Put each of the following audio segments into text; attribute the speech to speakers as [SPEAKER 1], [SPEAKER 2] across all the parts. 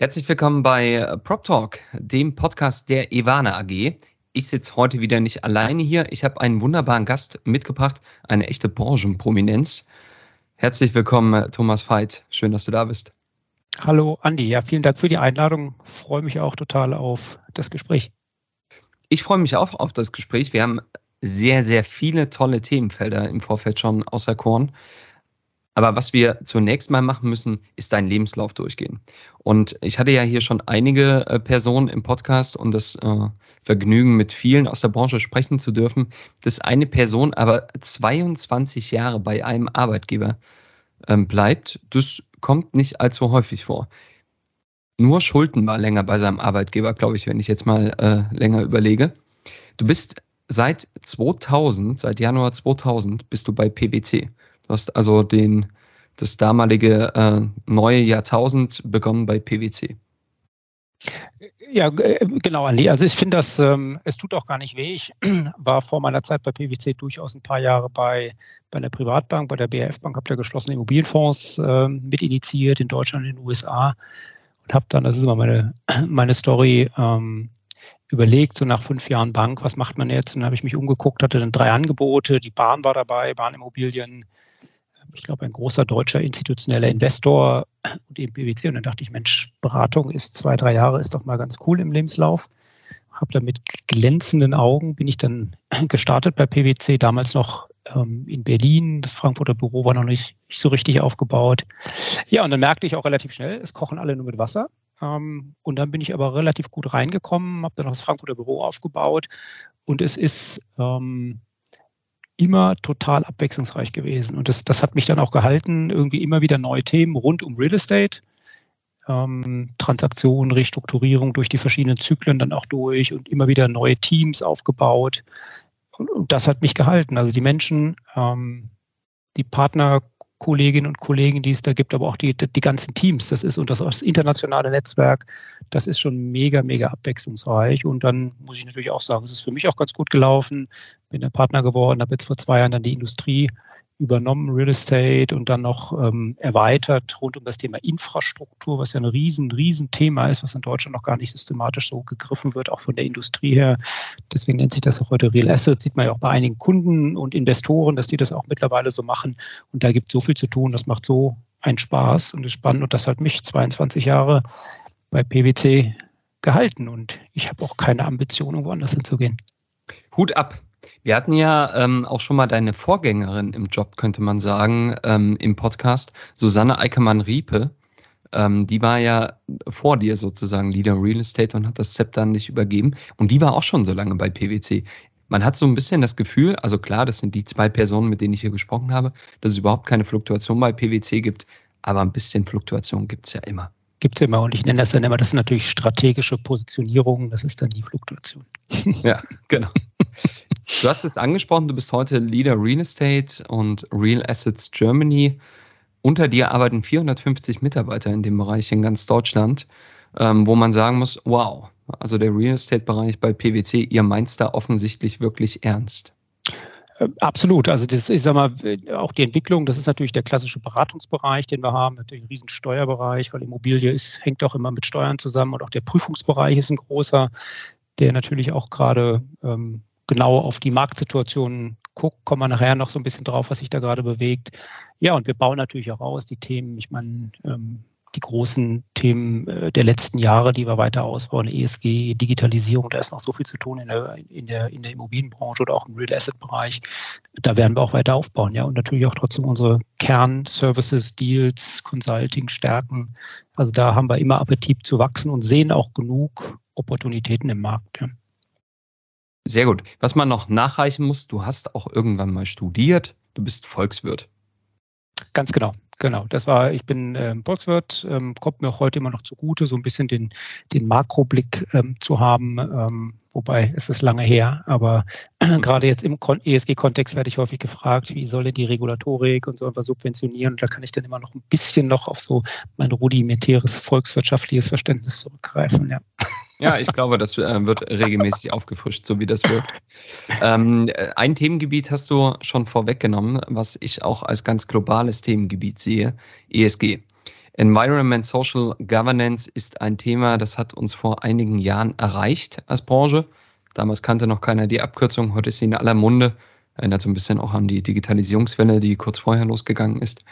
[SPEAKER 1] Herzlich willkommen bei Prop Talk, dem Podcast der Ivana AG. Ich sitze heute wieder nicht alleine hier. Ich habe einen wunderbaren Gast mitgebracht, eine echte Branchenprominenz. Herzlich willkommen, Thomas Veit. Schön, dass du da bist.
[SPEAKER 2] Hallo, Andi. Ja, vielen Dank für die Einladung. Freue mich auch total auf das Gespräch.
[SPEAKER 1] Ich freue mich auch auf das Gespräch. Wir haben sehr, sehr viele tolle Themenfelder im Vorfeld schon auserkoren. Aber was wir zunächst mal machen müssen, ist deinen Lebenslauf durchgehen. Und ich hatte ja hier schon einige äh, Personen im Podcast und das äh, Vergnügen, mit vielen aus der Branche sprechen zu dürfen, dass eine Person aber 22 Jahre bei einem Arbeitgeber ähm, bleibt. Das kommt nicht allzu häufig vor. Nur Schulden war länger bei seinem Arbeitgeber, glaube ich, wenn ich jetzt mal äh, länger überlege. Du bist seit 2000, seit Januar 2000, bist du bei PwC. Du hast also den, das damalige äh, neue Jahrtausend begonnen bei PwC.
[SPEAKER 2] Ja, äh, genau, Andi. Also ich finde das, ähm, es tut auch gar nicht weh. Ich war vor meiner Zeit bei PwC durchaus ein paar Jahre bei, bei einer Privatbank, bei der BRF Bank, habe da geschlossene Immobilienfonds äh, mit initiiert in Deutschland, in den USA und habe dann, das ist immer meine, meine Story, ähm, überlegt, so nach fünf Jahren Bank, was macht man jetzt? Und dann habe ich mich umgeguckt, hatte dann drei Angebote, die Bahn war dabei, Bahnimmobilien, ich glaube, ein großer deutscher institutioneller Investor und eben PwC. Und dann dachte ich, Mensch, Beratung ist zwei, drei Jahre, ist doch mal ganz cool im Lebenslauf. Habe dann mit glänzenden Augen, bin ich dann gestartet bei PwC, damals noch ähm, in Berlin. Das Frankfurter Büro war noch nicht, nicht so richtig aufgebaut. Ja, und dann merkte ich auch relativ schnell, es kochen alle nur mit Wasser. Ähm, und dann bin ich aber relativ gut reingekommen, habe dann noch das Frankfurter Büro aufgebaut. Und es ist ähm, immer total abwechslungsreich gewesen. Und das, das hat mich dann auch gehalten, irgendwie immer wieder neue Themen rund um Real Estate, ähm, Transaktionen, Restrukturierung durch die verschiedenen Zyklen dann auch durch und immer wieder neue Teams aufgebaut. Und, und das hat mich gehalten. Also die Menschen, ähm, die Partner Kolleginnen und Kollegen, die es da gibt, aber auch die, die ganzen Teams. Das ist und das, das internationale Netzwerk, das ist schon mega, mega abwechslungsreich. Und dann muss ich natürlich auch sagen, es ist für mich auch ganz gut gelaufen. Bin der Partner geworden, habe jetzt vor zwei Jahren dann die Industrie übernommen, Real Estate und dann noch ähm, erweitert rund um das Thema Infrastruktur, was ja ein riesen, riesen Thema ist, was in Deutschland noch gar nicht systematisch so gegriffen wird, auch von der Industrie her. Deswegen nennt sich das auch heute Real Asset. Sieht man ja auch bei einigen Kunden und Investoren, dass die das auch mittlerweile so machen. Und da gibt es so viel zu tun. Das macht so einen Spaß und ist spannend. Und das hat mich 22 Jahre bei PwC gehalten. Und ich habe auch keine Ambition, woanders hinzugehen.
[SPEAKER 1] Hut ab. Wir hatten ja ähm, auch schon mal deine Vorgängerin im Job, könnte man sagen, ähm, im Podcast, Susanne Eickermann-Riepe. Ähm, die war ja vor dir sozusagen Leader Real Estate und hat das Zepter nicht übergeben. Und die war auch schon so lange bei PwC. Man hat so ein bisschen das Gefühl, also klar, das sind die zwei Personen, mit denen ich hier gesprochen habe, dass es überhaupt keine Fluktuation bei PwC gibt, aber ein bisschen Fluktuation gibt es ja immer
[SPEAKER 2] gibt es immer. Und ich nenne das dann immer, das ist natürlich strategische Positionierung, das ist dann die Fluktuation.
[SPEAKER 1] Ja, genau. Du hast es angesprochen, du bist heute Leader Real Estate und Real Assets Germany. Unter dir arbeiten 450 Mitarbeiter in dem Bereich in ganz Deutschland, ähm, wo man sagen muss, wow, also der Real Estate-Bereich bei PwC, ihr meint da offensichtlich wirklich ernst.
[SPEAKER 2] Äh, absolut. Also das, ich sag mal, auch die Entwicklung, das ist natürlich der klassische Beratungsbereich, den wir haben, natürlich ein riesen Steuerbereich, weil Immobilie ist, hängt auch immer mit Steuern zusammen und auch der Prüfungsbereich ist ein großer, der natürlich auch gerade ähm, genau auf die Marktsituation guckt, kommen wir nachher noch so ein bisschen drauf, was sich da gerade bewegt. Ja, und wir bauen natürlich auch aus die Themen, ich meine, ähm, die großen Themen äh, der letzten Jahre, die wir weiter ausbauen, ESG, Digitalisierung, da ist noch so viel zu tun in der, in der, in der Immobilienbranche oder auch im Real Asset Bereich. Da werden wir auch weiter aufbauen, ja, und natürlich auch trotzdem unsere Kern-Services, Deals, Consulting stärken. Also da haben wir immer Appetit zu wachsen und sehen auch genug Opportunitäten im Markt. Ja.
[SPEAKER 1] Sehr gut. Was man noch nachreichen muss, du hast auch irgendwann mal studiert, du bist Volkswirt.
[SPEAKER 2] Ganz genau. Genau, das war, ich bin ähm, Volkswirt, ähm, kommt mir auch heute immer noch zugute, so ein bisschen den, den Makroblick ähm, zu haben, ähm, wobei es ist lange her, aber äh, gerade jetzt im ESG-Kontext werde ich häufig gefragt, wie soll die Regulatorik und so etwas subventionieren und da kann ich dann immer noch ein bisschen noch auf so mein rudimentäres volkswirtschaftliches Verständnis zurückgreifen, ja.
[SPEAKER 1] Ja, ich glaube, das äh, wird regelmäßig aufgefrischt, so wie das wirkt. Ähm, ein Themengebiet hast du schon vorweggenommen, was ich auch als ganz globales Themengebiet sehe, ESG. Environment Social Governance ist ein Thema, das hat uns vor einigen Jahren erreicht als Branche. Damals kannte noch keiner die Abkürzung, heute ist sie in aller Munde. Erinnert so ein bisschen auch an die Digitalisierungswelle, die kurz vorher losgegangen ist.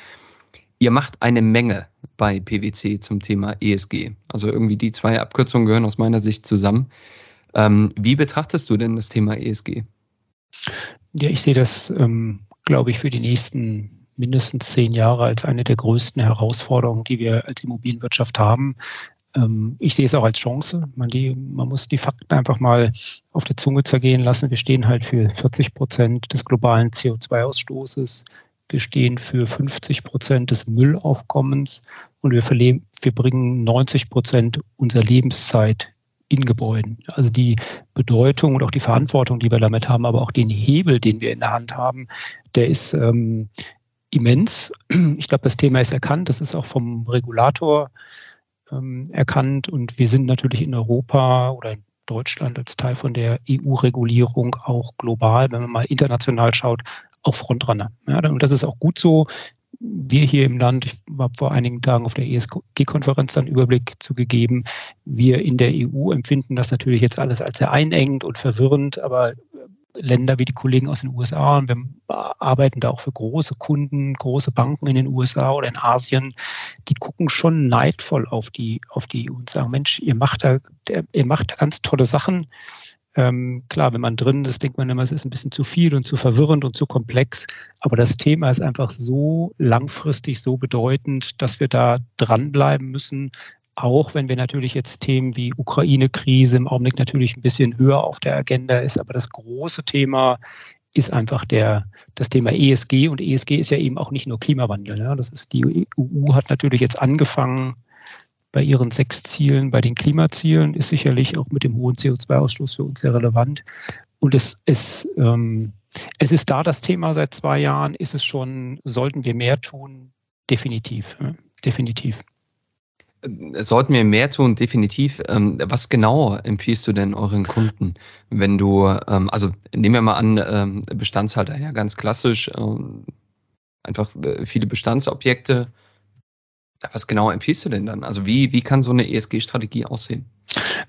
[SPEAKER 1] Ihr macht eine Menge bei PwC zum Thema ESG. Also irgendwie die zwei Abkürzungen gehören aus meiner Sicht zusammen. Ähm, wie betrachtest du denn das Thema ESG?
[SPEAKER 2] Ja, ich sehe das, ähm, glaube ich, für die nächsten mindestens zehn Jahre als eine der größten Herausforderungen, die wir als Immobilienwirtschaft haben. Ähm, ich sehe es auch als Chance. Man, die, man muss die Fakten einfach mal auf der Zunge zergehen lassen. Wir stehen halt für 40 Prozent des globalen CO2-Ausstoßes. Wir stehen für 50 Prozent des Müllaufkommens und wir, wir bringen 90 Prozent unserer Lebenszeit in Gebäuden. Also die Bedeutung und auch die Verantwortung, die wir damit haben, aber auch den Hebel, den wir in der Hand haben, der ist ähm, immens. Ich glaube, das Thema ist erkannt. Das ist auch vom Regulator ähm, erkannt. Und wir sind natürlich in Europa oder in Deutschland als Teil von der EU-Regulierung auch global, wenn man mal international schaut, auch Frontrunner. Ja, und das ist auch gut so. Wir hier im Land, ich habe vor einigen Tagen auf der ESG-Konferenz dann Überblick zugegeben, wir in der EU empfinden das natürlich jetzt alles als sehr einengend und verwirrend, aber Länder wie die Kollegen aus den USA und wir arbeiten da auch für große Kunden, große Banken in den USA oder in Asien, die gucken schon neidvoll auf die, auf die EU und sagen, Mensch, ihr macht da, ihr macht da ganz tolle Sachen. Ähm, klar, wenn man drin ist, denkt man immer, es ist ein bisschen zu viel und zu verwirrend und zu komplex. Aber das Thema ist einfach so langfristig, so bedeutend, dass wir da dranbleiben müssen. Auch wenn wir natürlich jetzt Themen wie Ukraine-Krise im Augenblick natürlich ein bisschen höher auf der Agenda ist. Aber das große Thema ist einfach der, das Thema ESG. Und ESG ist ja eben auch nicht nur Klimawandel. Ne? Das ist, die EU hat natürlich jetzt angefangen, bei ihren sechs Zielen, bei den Klimazielen, ist sicherlich auch mit dem hohen CO2-Ausstoß für uns sehr relevant. Und es, es, ähm, es ist da das Thema seit zwei Jahren, ist es schon, sollten wir mehr tun? Definitiv, ja, definitiv.
[SPEAKER 1] Äh, sollten wir mehr tun, definitiv. Ähm, was genau empfiehlst du denn euren Kunden, wenn du, ähm, also nehmen wir mal an, ähm, Bestandshalter, ja, ganz klassisch, einfach äh, viele Bestandsobjekte, was genau empfiehlst du denn dann? Also wie, wie kann so eine ESG-Strategie aussehen?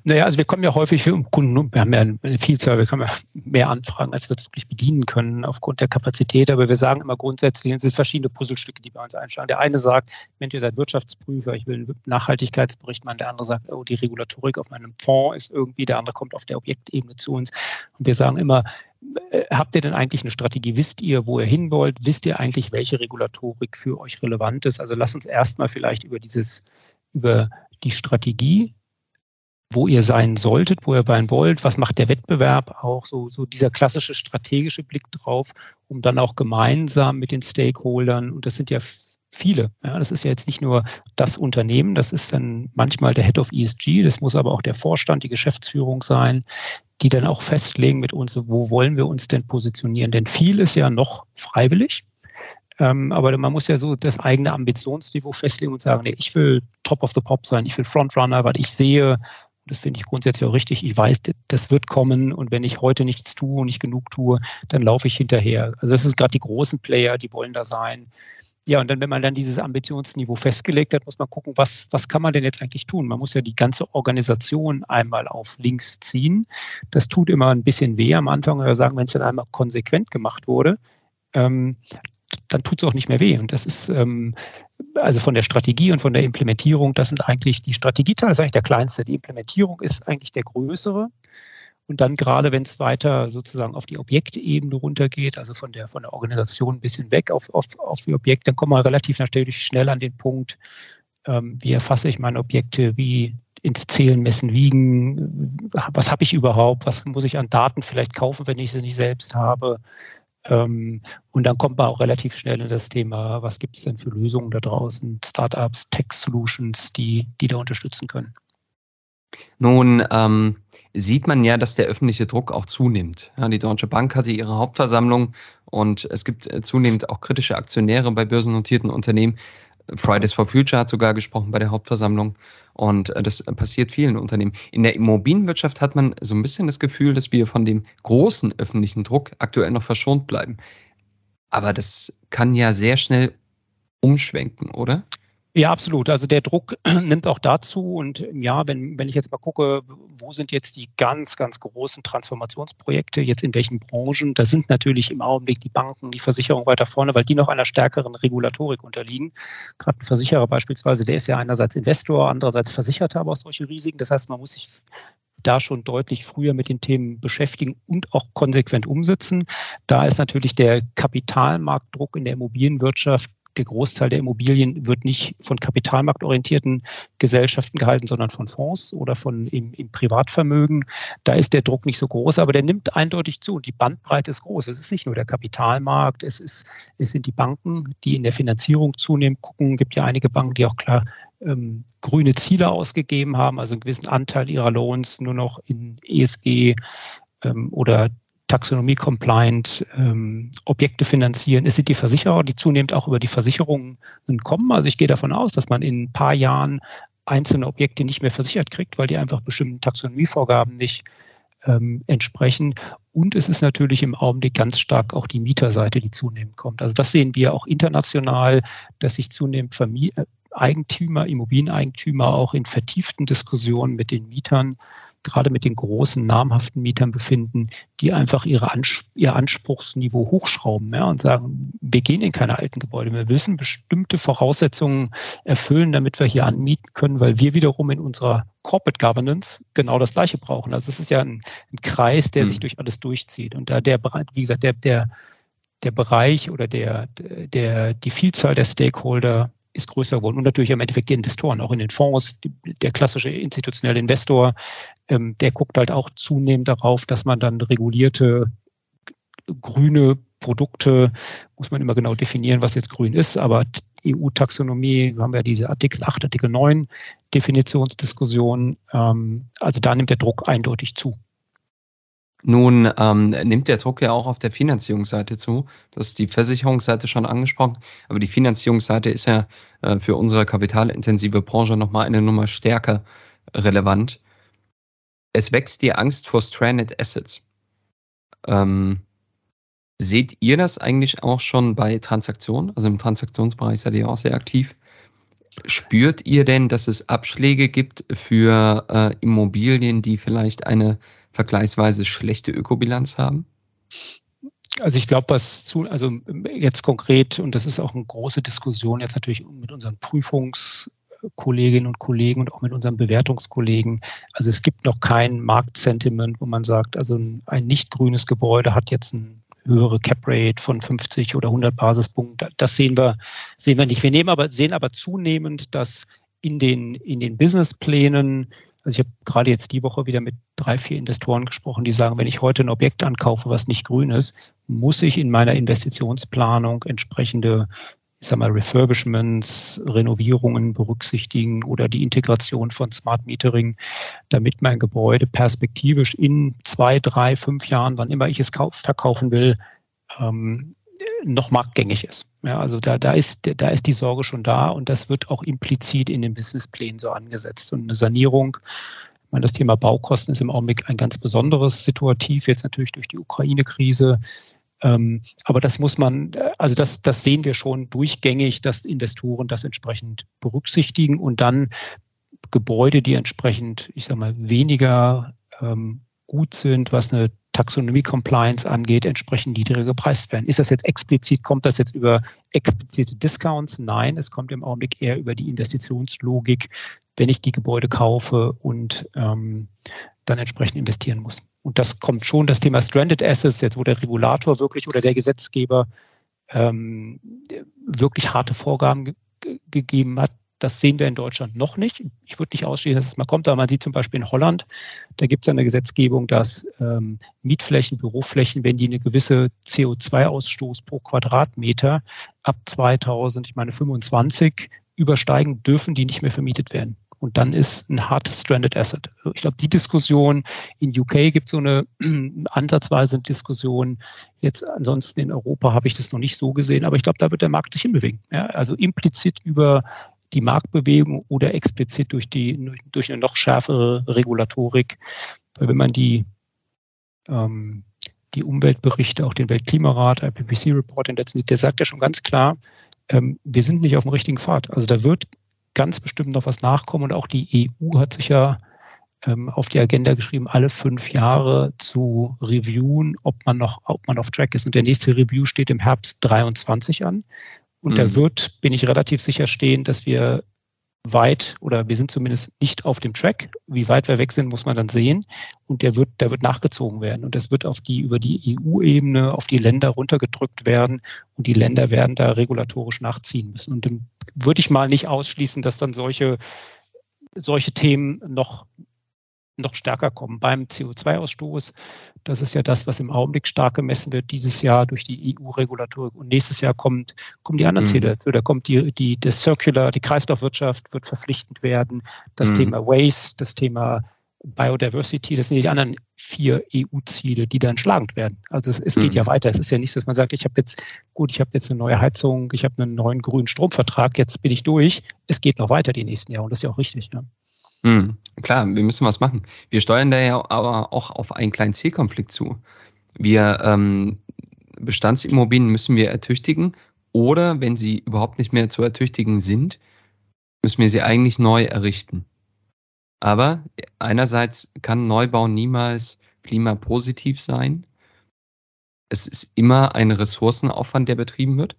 [SPEAKER 2] Naja, also wir kommen ja häufig für Kunden, wir haben ja eine Vielzahl, wir können ja mehr Anfragen, als wir es wirklich bedienen können aufgrund der Kapazität, aber wir sagen immer grundsätzlich, es sind verschiedene Puzzlestücke, die bei uns einschlagen. Der eine sagt, Mensch, ihr seid Wirtschaftsprüfer, ich will einen Nachhaltigkeitsbericht machen, der andere sagt, oh, die Regulatorik auf meinem Fonds ist irgendwie, der andere kommt auf der Objektebene zu uns und wir sagen immer, habt ihr denn eigentlich eine Strategie? Wisst ihr, wo ihr hin wollt? Wisst ihr eigentlich, welche Regulatorik für euch relevant ist? Also lasst uns erstmal vielleicht über dieses, über die Strategie, wo ihr sein solltet, wo ihr sein wollt, was macht der Wettbewerb auch, so, so dieser klassische strategische Blick drauf, um dann auch gemeinsam mit den Stakeholdern, und das sind ja viele. Ja, das ist ja jetzt nicht nur das Unternehmen, das ist dann manchmal der Head of ESG, das muss aber auch der Vorstand, die Geschäftsführung sein, die dann auch festlegen mit uns, wo wollen wir uns denn positionieren. Denn viel ist ja noch freiwillig. Ähm, aber man muss ja so das eigene Ambitionsniveau festlegen und sagen, nee, ich will Top of the Pop sein, ich will Frontrunner, weil ich sehe, das finde ich grundsätzlich auch richtig, ich weiß, das wird kommen und wenn ich heute nichts tue und nicht genug tue, dann laufe ich hinterher. Also das ist gerade die großen Player, die wollen da sein. Ja, und dann, wenn man dann dieses Ambitionsniveau festgelegt hat, muss man gucken, was, was kann man denn jetzt eigentlich tun? Man muss ja die ganze Organisation einmal auf links ziehen. Das tut immer ein bisschen weh am Anfang, aber sagen, wenn es dann einmal konsequent gemacht wurde, ähm, dann tut es auch nicht mehr weh. Und das ist ähm, also von der Strategie und von der Implementierung, das sind eigentlich die Strategieteile, ist eigentlich der kleinste. Die Implementierung ist eigentlich der größere. Und dann gerade, wenn es weiter sozusagen auf die Objektebene runtergeht, also von der, von der Organisation ein bisschen weg auf, auf, auf die Objekte, dann kommen wir relativ natürlich schnell an den Punkt, ähm, wie erfasse ich meine Objekte, wie ins Zählen, Messen, Wiegen, was habe ich überhaupt, was muss ich an Daten vielleicht kaufen, wenn ich sie nicht selbst habe, Ähm, und dann kommt man auch relativ schnell in das Thema, was gibt es denn für Lösungen da draußen, Startups, Tech-Solutions, die, die da unterstützen können.
[SPEAKER 1] Nun ähm, sieht man ja, dass der öffentliche Druck auch zunimmt. Ja, die Deutsche Bank hatte ihre Hauptversammlung und es gibt äh, zunehmend auch kritische Aktionäre bei börsennotierten Unternehmen. Fridays for Future hat sogar gesprochen bei der Hauptversammlung und äh, das passiert vielen Unternehmen. In der Immobilienwirtschaft hat man so ein bisschen das Gefühl, dass wir von dem großen öffentlichen Druck aktuell noch verschont bleiben. Aber das kann ja sehr schnell umschwenken, oder?
[SPEAKER 2] Ja, absolut. Also der Druck nimmt auch dazu. Und ja, wenn, wenn ich jetzt mal gucke, wo sind jetzt die ganz, ganz großen Transformationsprojekte, jetzt in welchen Branchen, da sind natürlich im Augenblick die Banken, die Versicherung weiter vorne, weil die noch einer stärkeren Regulatorik unterliegen. Gerade ein Versicherer beispielsweise, der ist ja einerseits Investor, andererseits Versicherter, aber auch solche Risiken. Das heißt, man muss sich da schon deutlich früher mit den Themen beschäftigen und auch konsequent umsetzen. Da ist natürlich der Kapitalmarktdruck in der Immobilienwirtschaft der Großteil der Immobilien wird nicht von kapitalmarktorientierten Gesellschaften gehalten, sondern von Fonds oder von im, im, Privatvermögen. Da ist der Druck nicht so groß, aber der nimmt eindeutig zu und die Bandbreite ist groß. Es ist nicht nur der Kapitalmarkt, es, ist, es sind die Banken, die in der Finanzierung zunehmend gucken. Es gibt ja einige Banken, die auch klar ähm, grüne Ziele ausgegeben haben, also einen gewissen Anteil ihrer Loans nur noch in ESG ähm, oder Taxonomie-compliant ähm, Objekte finanzieren. Es sind die Versicherer, die zunehmend auch über die Versicherungen kommen. Also ich gehe davon aus, dass man in ein paar Jahren einzelne Objekte nicht mehr versichert kriegt, weil die einfach bestimmten Taxonomievorgaben nicht ähm, entsprechen. Und es ist natürlich im Augenblick ganz stark auch die Mieterseite, die zunehmend kommt. Also das sehen wir auch international, dass sich zunehmend Vermie Eigentümer, Immobilieneigentümer auch in vertieften Diskussionen mit den Mietern, gerade mit den großen namhaften Mietern befinden, die einfach ihre Ans ihr Anspruchsniveau hochschrauben ja, und sagen, wir gehen in keine alten Gebäude. Wir müssen bestimmte Voraussetzungen erfüllen, damit wir hier anmieten können, weil wir wiederum in unserer Corporate Governance genau das Gleiche brauchen. Also es ist ja ein, ein Kreis, der mhm. sich durch alles durchzieht. Und da der, wie gesagt, der, der, der Bereich oder der, der, die Vielzahl der Stakeholder ist größer geworden. Und natürlich im Endeffekt die Investoren, auch in den Fonds. Der klassische institutionelle Investor, ähm, der guckt halt auch zunehmend darauf, dass man dann regulierte grüne Produkte, muss man immer genau definieren, was jetzt grün ist, aber EU-Taxonomie, haben wir ja diese Artikel 8, Artikel 9 Definitionsdiskussion. Ähm, also da nimmt der Druck eindeutig zu.
[SPEAKER 1] Nun ähm, nimmt der Druck ja auch auf der Finanzierungsseite zu. Das ist die Versicherungsseite schon angesprochen, aber die Finanzierungsseite ist ja äh, für unsere kapitalintensive Branche nochmal eine Nummer stärker relevant. Es wächst die Angst vor Stranded Assets. Ähm, seht ihr das eigentlich auch schon bei Transaktionen? Also im Transaktionsbereich seid ihr auch sehr aktiv. Spürt ihr denn, dass es Abschläge gibt für äh, Immobilien, die vielleicht eine vergleichsweise schlechte Ökobilanz haben?
[SPEAKER 2] Also ich glaube, was zu, also jetzt konkret, und das ist auch eine große Diskussion jetzt natürlich mit unseren Prüfungskolleginnen und Kollegen und auch mit unseren Bewertungskollegen. Also es gibt noch kein Marktsentiment, wo man sagt, also ein nicht grünes Gebäude hat jetzt ein höhere Cap Rate von 50 oder 100 Basispunkten. Das sehen wir, sehen wir nicht. Wir nehmen aber, sehen aber zunehmend, dass in den, in den Businessplänen also ich habe gerade jetzt die Woche wieder mit drei, vier Investoren gesprochen, die sagen, wenn ich heute ein Objekt ankaufe, was nicht grün ist, muss ich in meiner Investitionsplanung entsprechende ich sag mal, Refurbishments, Renovierungen berücksichtigen oder die Integration von Smart Metering, damit mein Gebäude perspektivisch in zwei, drei, fünf Jahren, wann immer ich es kauf, verkaufen will, ähm, noch marktgängig ist. Ja, also da, da, ist, da ist die Sorge schon da und das wird auch implizit in den Businessplänen so angesetzt. Und eine Sanierung, ich meine, das Thema Baukosten ist im Augenblick ein ganz besonderes Situativ, jetzt natürlich durch die Ukraine-Krise. Ähm, aber das muss man, also das, das sehen wir schon durchgängig, dass Investoren das entsprechend berücksichtigen und dann Gebäude, die entsprechend, ich sage mal, weniger ähm, gut sind, was eine Taxonomie-Compliance angeht, entsprechend niedriger gepreist werden. Ist das jetzt explizit, kommt das jetzt über explizite Discounts? Nein, es kommt im Augenblick eher über die Investitionslogik, wenn ich die Gebäude kaufe und ähm, dann entsprechend investieren muss. Und das kommt schon, das Thema Stranded Assets, jetzt wo der Regulator wirklich oder der Gesetzgeber ähm, wirklich harte Vorgaben ge gegeben hat, Das sehen wir in Deutschland noch nicht. Ich würde nicht ausschließen, dass es mal kommt, aber man sieht zum Beispiel in Holland, da gibt es eine Gesetzgebung, dass ähm, Mietflächen, Büroflächen, wenn die eine gewisse CO2-Ausstoß pro Quadratmeter ab 2000, ich meine 25 übersteigen, dürfen die nicht mehr vermietet werden. Und dann ist ein hart stranded asset. Ich glaube, die Diskussion in UK gibt so eine ansatzweise Diskussion. Jetzt ansonsten in Europa habe ich das noch nicht so gesehen, aber ich glaube, da wird der Markt sich hinbewegen. Ja, also implizit über die Marktbewegung oder explizit durch die durch eine noch schärfere Regulatorik. Weil wenn man die ähm, die Umweltberichte, auch den Weltklimarat, IPCC-Report, den letzten sieht, der sagt ja schon ganz klar, ähm, wir sind nicht auf dem richtigen Pfad. Also da wird ganz bestimmt noch was nachkommen und auch die EU hat sich ja ähm, auf die Agenda geschrieben, alle fünf Jahre zu reviewen, ob man noch, ob man auf Track ist. Und der nächste Review steht im Herbst 23 an. Und mhm. da wird, bin ich relativ sicher stehen, dass wir weit oder wir sind zumindest nicht auf dem Track. Wie weit wir weg sind, muss man dann sehen. Und der wird, der wird nachgezogen werden. Und das wird auf die, über die EU-Ebene, auf die Länder runtergedrückt werden. Und die Länder werden da regulatorisch nachziehen müssen. Und dann würde ich mal nicht ausschließen, dass dann solche, solche Themen noch noch stärker kommen. Beim CO2-Ausstoß, das ist ja das, was im Augenblick stark gemessen wird, dieses Jahr durch die EU-Regulatorik. Und nächstes Jahr kommt, kommen die anderen mhm. Ziele dazu. Da kommt die, die, die Circular, die Kreislaufwirtschaft wird verpflichtend werden. Das mhm. Thema Waste, das Thema Biodiversity, das sind die anderen vier EU-Ziele, die dann schlagend werden. Also es, es geht mhm. ja weiter. Es ist ja nicht so, dass man sagt, ich habe jetzt, gut, ich habe jetzt eine neue Heizung, ich habe einen neuen grünen Stromvertrag, jetzt bin ich durch. Es geht noch weiter die nächsten Jahre und das ist ja auch richtig. Ja.
[SPEAKER 1] Mhm, klar, wir müssen was machen. Wir steuern da ja aber auch auf einen kleinen Zielkonflikt zu. Wir ähm, Bestandsimmobilien müssen wir ertüchtigen oder wenn sie überhaupt nicht mehr zu ertüchtigen sind, müssen wir sie eigentlich neu errichten. Aber einerseits kann Neubau niemals klimapositiv sein. Es ist immer ein Ressourcenaufwand, der betrieben wird.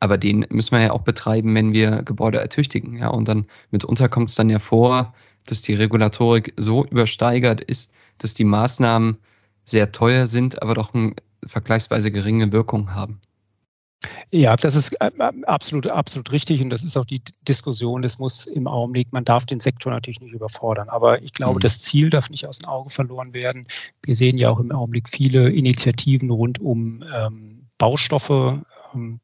[SPEAKER 1] Aber den müssen wir ja auch betreiben, wenn wir Gebäude ertüchtigen. Ja, und dann mitunter kommt es dann ja vor, dass die Regulatorik so übersteigert ist, dass die Maßnahmen sehr teuer sind, aber doch eine vergleichsweise geringe Wirkung haben.
[SPEAKER 2] Ja, das ist äh, äh, absolut, absolut richtig und das ist auch die Diskussion. Das muss im Augenblick, man darf den Sektor natürlich nicht überfordern, aber ich glaube, mhm. das Ziel darf nicht aus den Augen verloren werden. Wir sehen ja auch im Augenblick viele Initiativen rund um ähm, Baustoffe,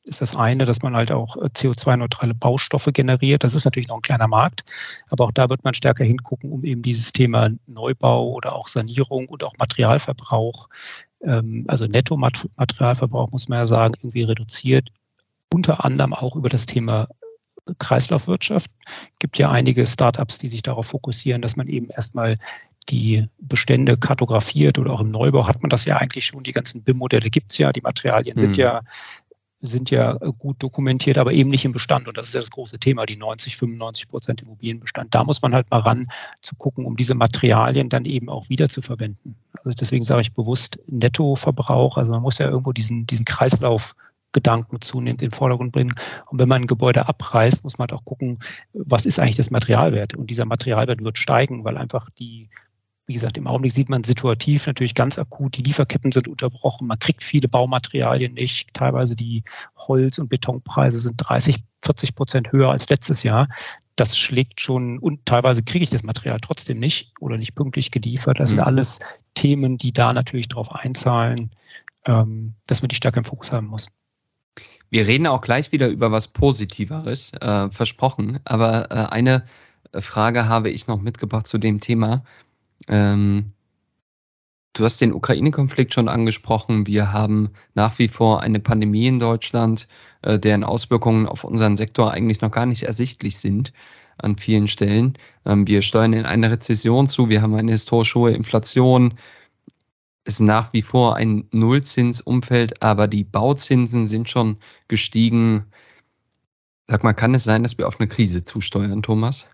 [SPEAKER 2] ist das eine, dass man halt auch äh, CO2-neutrale Baustoffe generiert. Das ist natürlich noch ein kleiner Markt, aber auch da wird man stärker hingucken, um eben dieses Thema Neubau oder auch Sanierung und auch Materialverbrauch, ähm, also Nettomaterialverbrauch muss man ja sagen, irgendwie reduziert. Unter anderem auch über das Thema Kreislaufwirtschaft. Es gibt ja einige Startups, die sich darauf fokussieren, dass man eben erstmal die Bestände kartografiert oder auch im Neubau hat man das ja eigentlich schon. Die ganzen BIM-Modelle gibt es ja, die Materialien sind mhm. ja sind ja äh, gut dokumentiert, aber eben nicht im Bestand. Und das ist ja das große Thema, die 90, 95 Prozent Immobilienbestand. Da muss man halt mal ran zu gucken, um diese Materialien dann eben auch wieder zu verwenden. Also deswegen sage ich bewusst Nettoverbrauch. Also man muss ja irgendwo diesen, diesen Kreislauf Gedanken zunehmend in den Vordergrund bringen. Und wenn man ein Gebäude abreißt, muss man halt auch gucken, was ist eigentlich das Materialwert? Und dieser Materialwert wird steigen, weil einfach die wie gesagt, im Augenblick sieht man situativ natürlich ganz akut, die Lieferketten sind unterbrochen, man kriegt viele Baumaterialien nicht, teilweise die Holz- und Betonpreise sind 30, 40 Prozent höher als letztes Jahr. Das schlägt schon, und teilweise kriege ich das Material trotzdem nicht oder nicht pünktlich geliefert. Das mhm. sind alles Themen, die da natürlich darauf einzahlen, ähm, dass man die stärker im Fokus haben muss.
[SPEAKER 1] Wir reden auch gleich wieder über was Positiveres, äh, versprochen. Aber äh, eine Frage habe ich noch mitgebracht zu dem Thema. Ähm, du hast den Ukraine-Konflikt schon angesprochen. Wir haben nach wie vor eine Pandemie in Deutschland, äh, deren Auswirkungen auf unseren Sektor eigentlich noch gar nicht ersichtlich sind an vielen Stellen. Ähm, wir steuern in eine Rezession zu. Wir haben eine historisch hohe Inflation. Es ist nach wie vor ein Nullzinsumfeld, aber die Bauzinsen sind schon gestiegen. Sag mal, kann es sein, dass wir auf eine Krise zusteuern, Thomas?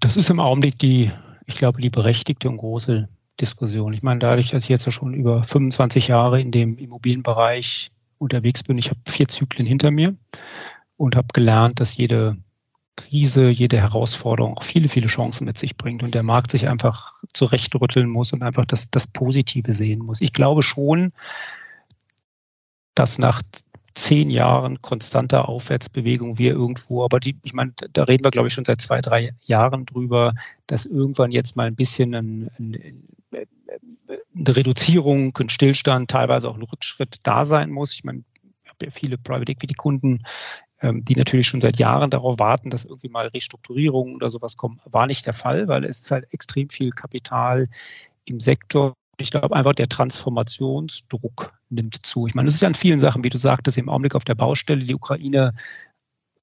[SPEAKER 2] Das ist im Augenblick die ich glaube, die berechtigte und große Diskussion. Ich meine, dadurch, dass ich jetzt schon über 25 Jahre in dem Immobilienbereich unterwegs bin, ich habe vier Zyklen hinter mir und habe gelernt, dass jede Krise, jede Herausforderung auch viele, viele Chancen mit sich bringt und der Markt sich einfach zurechtrütteln muss und einfach das, das Positive sehen muss. Ich glaube schon, dass nach zehn Jahren konstanter Aufwärtsbewegung wir irgendwo, aber die, ich meine, da reden wir, glaube ich, schon seit zwei, drei Jahren drüber, dass irgendwann jetzt mal ein bisschen ein, ein, eine Reduzierung, ein Stillstand, teilweise auch ein Rückschritt da sein muss. Ich meine, ich habe ja viele Private Equity Kunden, ähm, die natürlich schon seit Jahren darauf warten, dass irgendwie mal Restrukturierungen oder sowas kommen. War nicht der Fall, weil es ist halt extrem viel Kapital im Sektor. Ich glaube einfach, der Transformationsdruck nimmt zu. Ich meine, es ist ja an vielen Sachen, wie du sagtest, im Augenblick auf der Baustelle. Die Ukraine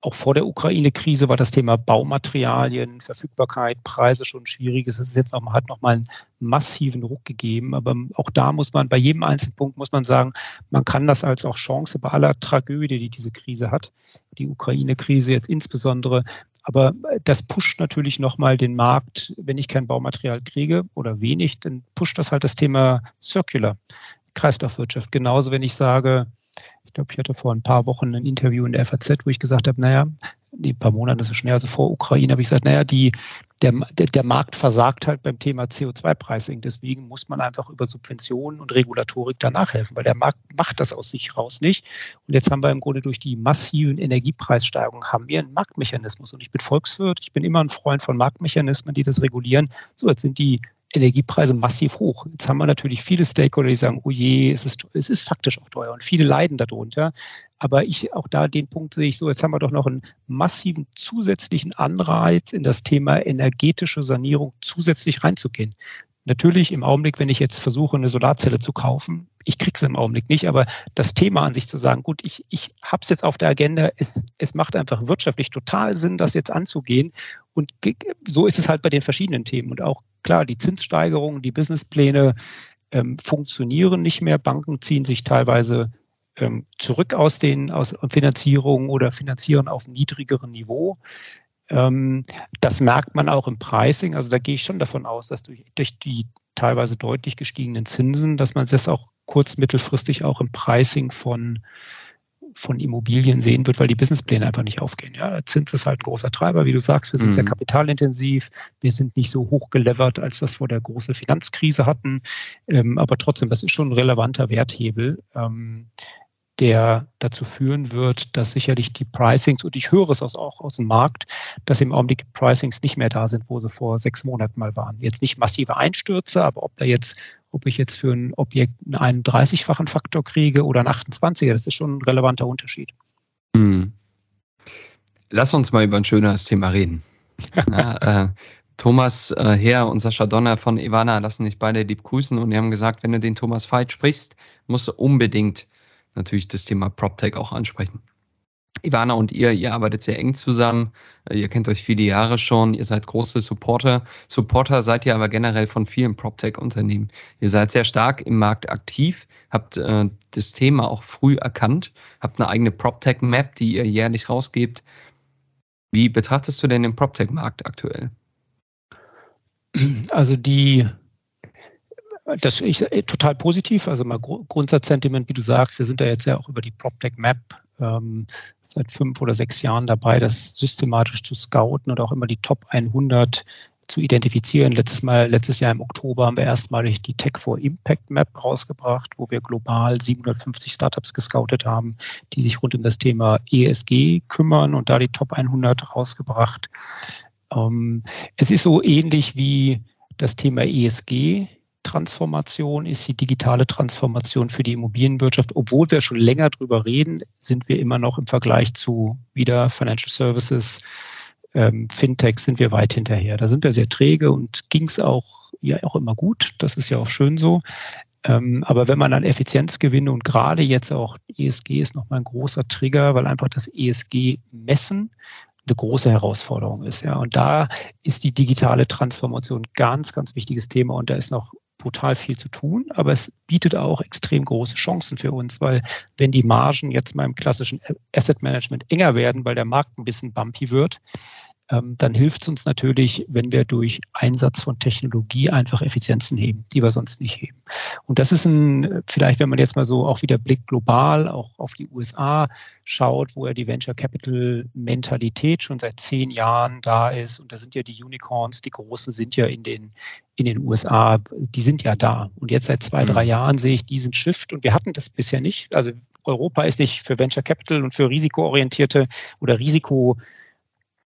[SPEAKER 2] auch vor der Ukraine-Krise war das Thema Baumaterialien, Verfügbarkeit, Preise schon schwierig. Es ist jetzt noch, hat noch mal einen massiven Ruck gegeben. Aber auch da muss man, bei jedem einzelnen Punkt muss man sagen, man kann das als auch Chance bei aller Tragödie, die diese Krise hat, die Ukraine-Krise jetzt insbesondere. Aber das pusht natürlich nochmal den Markt. Wenn ich kein Baumaterial kriege oder wenig, dann pusht das halt das Thema Circular, Kreislaufwirtschaft. Genauso, wenn ich sage, ich glaube, ich hatte vor ein paar Wochen ein Interview in der FAZ, wo ich gesagt habe, naja, die paar Monate ist es schon, also vor Ukraine habe ich gesagt, naja, die, der, der, der Markt versagt halt beim Thema CO2-Pricing. Deswegen muss man einfach über Subventionen und Regulatorik da nachhelfen, weil der Markt macht das aus sich raus nicht. Und jetzt haben wir im Grunde durch die massiven Energiepreissteigerungen haben wir einen Marktmechanismus. Und ich bin Volkswirt, ich bin immer ein Freund von Marktmechanismen, die das regulieren. So, jetzt sind die Energiepreise massiv hoch. Jetzt haben wir natürlich viele Stakeholder, die sagen, oh je, es ist, es ist faktisch auch teuer und viele leiden darunter. Aber ich, auch da den Punkt sehe ich so, jetzt haben wir doch noch einen massiven zusätzlichen Anreiz in das Thema energetische Sanierung zusätzlich reinzugehen. Natürlich im Augenblick, wenn ich jetzt versuche, eine Solarzelle zu kaufen, ich kriege es im Augenblick nicht, aber das Thema an sich zu sagen, gut, ich, ich habe es jetzt auf der Agenda, es, es macht einfach wirtschaftlich total Sinn, das jetzt anzugehen. Und so ist es halt bei den verschiedenen Themen. Und auch klar, die Zinssteigerungen, die Businesspläne ähm, funktionieren nicht mehr. Banken ziehen sich teilweise ähm, zurück aus den aus Finanzierungen oder finanzieren auf niedrigerem Niveau. Ähm, das merkt man auch im Pricing. Also da gehe ich schon davon aus, dass durch, durch die teilweise deutlich gestiegenen Zinsen, dass man das auch kurz-, mittelfristig auch im Pricing von, von Immobilien sehen wird, weil die Businesspläne einfach nicht aufgehen. Ja, Zins ist halt ein großer Treiber, wie du sagst. Wir sind mhm. sehr kapitalintensiv. Wir sind nicht so hoch gelevert, als wir es vor der großen Finanzkrise hatten. Ähm, aber trotzdem, das ist schon ein relevanter Werthebel. Der dazu führen wird, dass sicherlich die Pricings, und ich höre es auch aus dem Markt, dass im Augenblick Pricings nicht mehr da sind, wo sie vor sechs Monaten mal waren. Jetzt nicht massive Einstürze, aber ob da jetzt, ob ich jetzt für ein Objekt einen 31-fachen Faktor kriege oder einen 28er, das ist schon ein relevanter Unterschied. Hm.
[SPEAKER 1] Lass uns mal über ein schöneres Thema reden. ja, äh, Thomas äh, Herr und Sascha Donner von Ivana lassen dich beide lieb grüßen und die haben gesagt, wenn du den Thomas Veit sprichst, musst du unbedingt natürlich das Thema PropTech auch ansprechen. Ivana und ihr, ihr arbeitet sehr eng zusammen. Äh, ihr kennt euch viele Jahre schon. Ihr seid große Supporter. Supporter seid ihr aber generell von vielen PropTech-Unternehmen. Ihr seid sehr stark im Markt aktiv, habt äh, das Thema auch früh erkannt, habt eine eigene PropTech-Map, die ihr jährlich rausgebt. Wie betrachtest du denn den PropTech-Markt aktuell?
[SPEAKER 2] Also die das ist äh, total positiv. Also mal Grundsatzsentiment, wie du sagst, wir sind da jetzt ja auch über die PropTech Map ähm, seit fünf oder sechs Jahren dabei, das systematisch zu scouten und auch immer die Top 100 zu identifizieren. Letztes Mal, letztes Jahr im Oktober haben wir erstmalig die Tech for Impact Map rausgebracht, wo wir global 750 Startups gescoutet haben, die sich rund um das Thema ESG kümmern und da die Top 100 rausgebracht. Ähm, es ist so ähnlich wie das Thema ESG Transformation ist die digitale Transformation für die Immobilienwirtschaft. Obwohl wir schon länger drüber reden, sind wir immer noch im Vergleich zu wieder Financial Services, ähm, Fintech sind wir weit hinterher. Da sind wir sehr träge und ging es auch ja auch immer gut. Das ist ja auch schön so. Ähm, aber wenn man an Effizienzgewinne und gerade jetzt auch ESG ist nochmal ein großer Trigger, weil einfach das ESG-Messen eine große Herausforderung ist. Ja. Und da ist die digitale Transformation ein ganz, ganz wichtiges Thema und da ist noch brutal viel zu tun, aber es bietet auch extrem große Chancen für uns, weil wenn die Margen jetzt mal im klassischen Asset Management enger werden, weil der Markt ein bisschen bumpy wird, dann hilft es uns natürlich, wenn wir durch Einsatz von Technologie einfach Effizienzen heben, die wir sonst nicht heben. Und das ist ein, vielleicht, wenn man jetzt mal so auch wieder Blick global, auch auf die USA schaut, wo ja die Venture Capital Mentalität schon seit zehn Jahren da ist. Und da sind ja die Unicorns, die Großen sind ja in den, in den USA, die sind ja da. Und jetzt seit zwei, drei mhm. Jahren sehe ich diesen Shift und wir hatten das bisher nicht. Also Europa ist nicht für Venture Capital und für risikoorientierte oder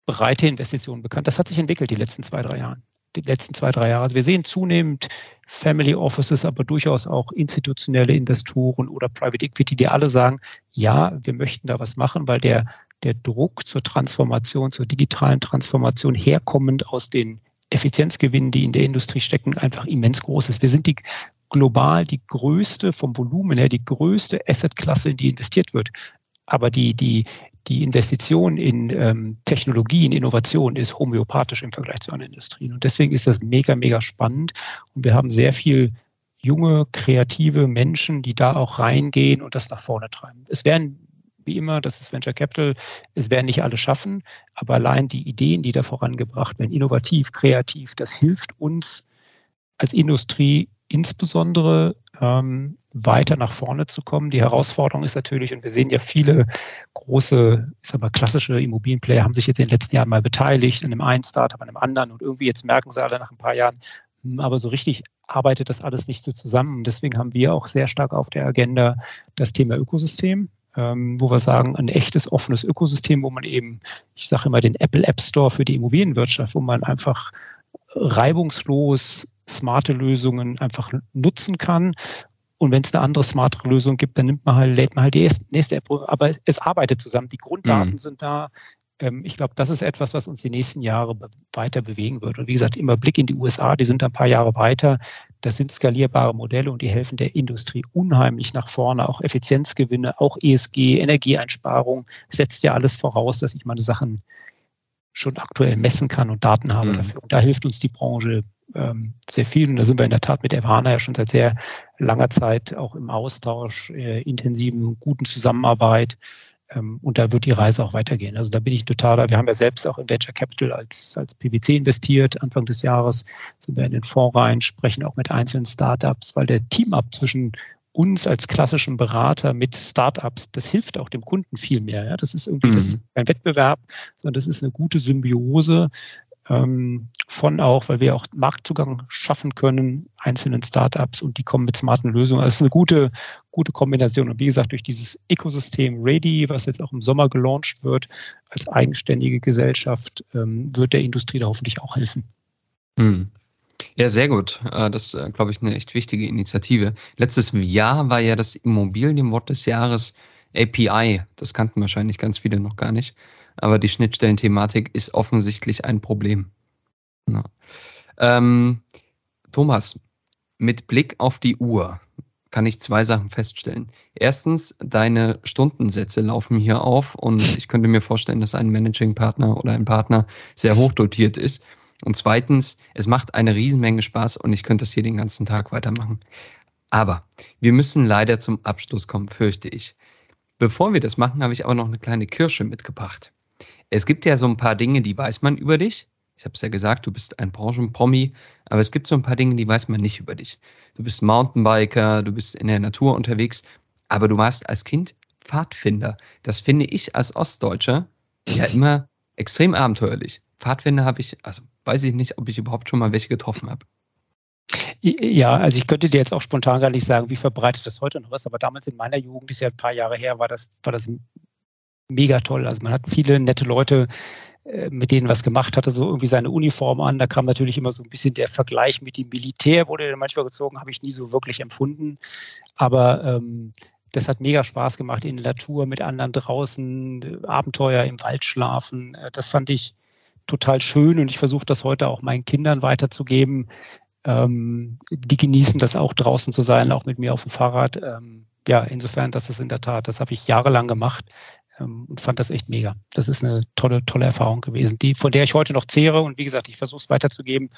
[SPEAKER 2] risikobereite Investitionen bekannt. Das hat sich entwickelt die letzten zwei, drei Jahre. Die letzten zwei, drei Jahre. Also wir sehen zunehmend Family Offices, aber durchaus auch institutionelle Investoren oder Private Equity, die alle sagen, ja, wir möchten da was machen, weil der, der Druck zur Transformation, zur digitalen Transformation herkommend aus den Effizienzgewinnen, die in der Industrie stecken, einfach immens groß ist. Wir sind die global die größte, vom Volumen her, die größte Assetklasse, in die investiert wird. Aber die, die, die Investition in ähm, Technologie, in Innovation ist homöopathisch im Vergleich zu anderen Industrien. Und deswegen ist das mega, mega spannend. Und wir haben sehr viel junge, kreative Menschen, die da auch reingehen und das nach vorne treiben. Es werden wie immer, das ist Venture Capital, es werden nicht alle schaffen, aber allein die Ideen, die da vorangebracht werden, innovativ, kreativ, das hilft uns als Industrie insbesondere ähm, weiter nach vorne zu kommen. Die Herausforderung ist natürlich, und wir sehen ja viele große, ich sag mal, klassische Immobilienplayer haben sich jetzt in den letzten Jahren mal beteiligt, an einem einen Startup, an einem anderen und irgendwie jetzt merken sie alle nach ein paar Jahren, hm, aber so richtig arbeitet das alles nicht so zusammen. Deswegen haben wir auch sehr stark auf der Agenda das Thema Ökosystem ähm, wo wir sagen, ein echtes offenes Ökosystem, wo man eben, ich sage immer, den Apple App Store für die Immobilienwirtschaft, wo man einfach reibungslos smarte Lösungen einfach nutzen kann. Und wenn es eine andere smarte Lösung gibt, dann nimmt man halt, lädt man halt die nächste App. Aber es arbeitet zusammen. Die Grunddaten mhm. sind da. Ähm, ich glaube, das ist etwas, was uns die nächsten Jahre weiter bewegen wird. Und wie gesagt, immer Blick in die USA, die sind ein paar Jahre weiter. Das sind skalierbare Modelle und die helfen der Industrie unheimlich nach vorne. Auch Effizienzgewinne, auch ESG, Energieeinsparung setzt ja alles voraus, dass ich meine Sachen schon aktuell messen kann und Daten habe mhm. dafür. Und da hilft uns die Branche ähm, sehr viel. Und da sind wir in der Tat mit Evana ja schon seit sehr langer Zeit auch im Austausch, äh, intensiven, guten Zusammenarbeit. Ähm, und da wird die Reise auch weitergehen. Also da bin ich total da. Wir haben ja selbst auch in Venture Capital als, als PwC investiert. Anfang des Jahres sind wir in den Fonds rein, sprechen auch mit einzelnen Startups, weil der Team-Up zwischen uns als klassischen Berater mit Startups, das hilft auch dem Kunden viel mehr. Ja? Das ist irgendwie, mhm. das ist kein Wettbewerb, sondern das ist eine gute Symbiose ähm, von auch, weil wir auch Marktzugang schaffen können, einzelnen Startups und die kommen mit smarten Lösungen. Also es ist eine gute, gute Kombination. Und wie gesagt, durch dieses Ökosystem Ready, was jetzt auch im Sommer gelauncht wird, als eigenständige Gesellschaft, ähm, wird der Industrie da hoffentlich auch helfen.
[SPEAKER 1] Mhm. Ja, sehr gut. Äh, das ist, äh, glaube ich, eine echt wichtige Initiative. Letztes Jahr war ja das Immobilienwort des Jahres API. Das kannten wahrscheinlich ganz viele noch gar nicht. Aber die Schnittstellenthematik ist offensichtlich ein Problem. Ja. Ähm, Thomas, mit Blick auf die Uhr kann ich zwei Sachen feststellen. Erstens, deine Stundensätze laufen hier auf und ich könnte mir vorstellen, dass ein Managing-Partner oder ein Partner sehr hoch dotiert ist. Und zweitens, es macht eine Riesenmenge Spaß und ich könnte das hier den ganzen Tag weitermachen. Aber wir müssen leider zum Abschluss kommen, fürchte ich. Bevor wir das machen, habe ich aber noch eine kleine Kirsche mitgebracht. Es gibt ja so ein paar Dinge, die weiß man über dich. Ich habe es ja gesagt, du bist ein Branchenpromi, aber es gibt so ein paar Dinge, die weiß man nicht über dich. Du bist Mountainbiker, du bist in der Natur unterwegs, aber du warst als Kind Pfadfinder. Das finde ich als Ostdeutscher ja immer extrem abenteuerlich. Pfadfinder habe ich, also weiß ich nicht, ob ich überhaupt schon mal welche getroffen habe.
[SPEAKER 2] Ja, also ich könnte dir jetzt auch spontan gar nicht sagen, wie verbreitet das heute noch ist, aber damals in meiner Jugend, ist ja ein paar Jahre her, war das, war das mega toll. Also man hat viele nette Leute, äh, mit denen was gemacht, hatte so irgendwie seine Uniform an. Da kam natürlich immer so ein bisschen der Vergleich mit dem Militär, wurde dann manchmal gezogen, habe ich nie so wirklich empfunden. Aber ähm, das hat mega Spaß gemacht in der Natur mit anderen draußen, Abenteuer im Wald schlafen. Äh, das fand ich total schön und ich versuche das heute auch meinen Kindern weiterzugeben. Ähm, die genießen das auch draußen zu sein, auch mit mir auf dem Fahrrad. Ähm, ja, insofern, das ist in der Tat, das habe ich jahrelang gemacht und fand das echt mega. Das ist eine tolle, tolle Erfahrung gewesen, die, von der ich heute noch zehre und wie gesagt, ich versuche es weiterzugeben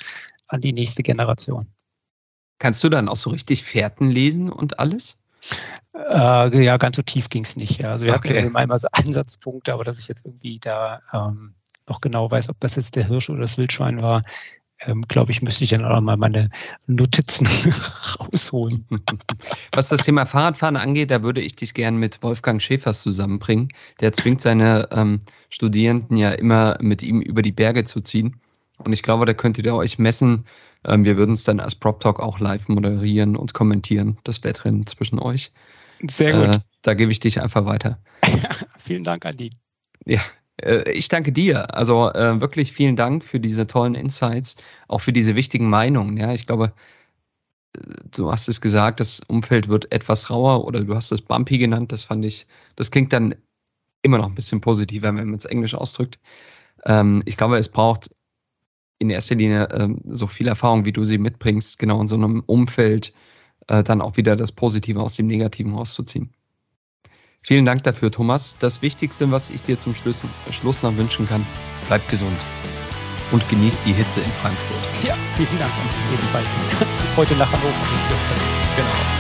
[SPEAKER 2] an die nächste Generation.
[SPEAKER 1] Kannst du dann auch so richtig Fährten lesen und alles?
[SPEAKER 2] Äh, ja, ganz so tief ging es nicht. Ja. Also wir okay. hatten immer so Ansatzpunkte, aber dass ich jetzt irgendwie da ähm, noch genau weiß, ob das jetzt der Hirsch oder das Wildschwein war, ähm, glaube ich, müsste ich dann auch mal meine Notizen rausholen.
[SPEAKER 1] Was das Thema Fahrradfahren angeht, da würde ich dich gern mit Wolfgang Schäfers zusammenbringen. Der zwingt seine ähm, Studierenden ja immer mit ihm über die Berge zu ziehen. Und ich glaube, da könntet ihr euch messen. Ähm, wir würden es dann als Prop Talk auch live moderieren und kommentieren, das Wettrennen zwischen euch.
[SPEAKER 2] Sehr gut. Äh,
[SPEAKER 1] da gebe ich dich einfach weiter.
[SPEAKER 2] vielen Dank, Andi.
[SPEAKER 1] Ja, ich danke dir. Also äh, wirklich vielen Dank für diese tollen Insights, auch für diese wichtigen Meinungen. Ja, ich glaube, äh, du hast es gesagt, das Umfeld wird etwas rauer oder du hast es bumpy genannt. Das fand ich, das klingt dann immer noch ein bisschen positiver, wenn man es Englisch ausdrückt. Ähm, ich glaube, es braucht in erster Linie ähm, so viel Erfahrung, wie du sie mitbringst, genau in so einem Umfeld äh, dann auch wieder das Positive aus dem Negativen rauszuziehen. Vielen Dank dafür, Thomas. Das Wichtigste, was ich dir zum Schluss, Schluss noch wünschen kann, bleib gesund und genieß die Hitze in Frankfurt.
[SPEAKER 2] Ja, vielen Dank. Ebenfalls. Heute nach Hannover.
[SPEAKER 1] Genau.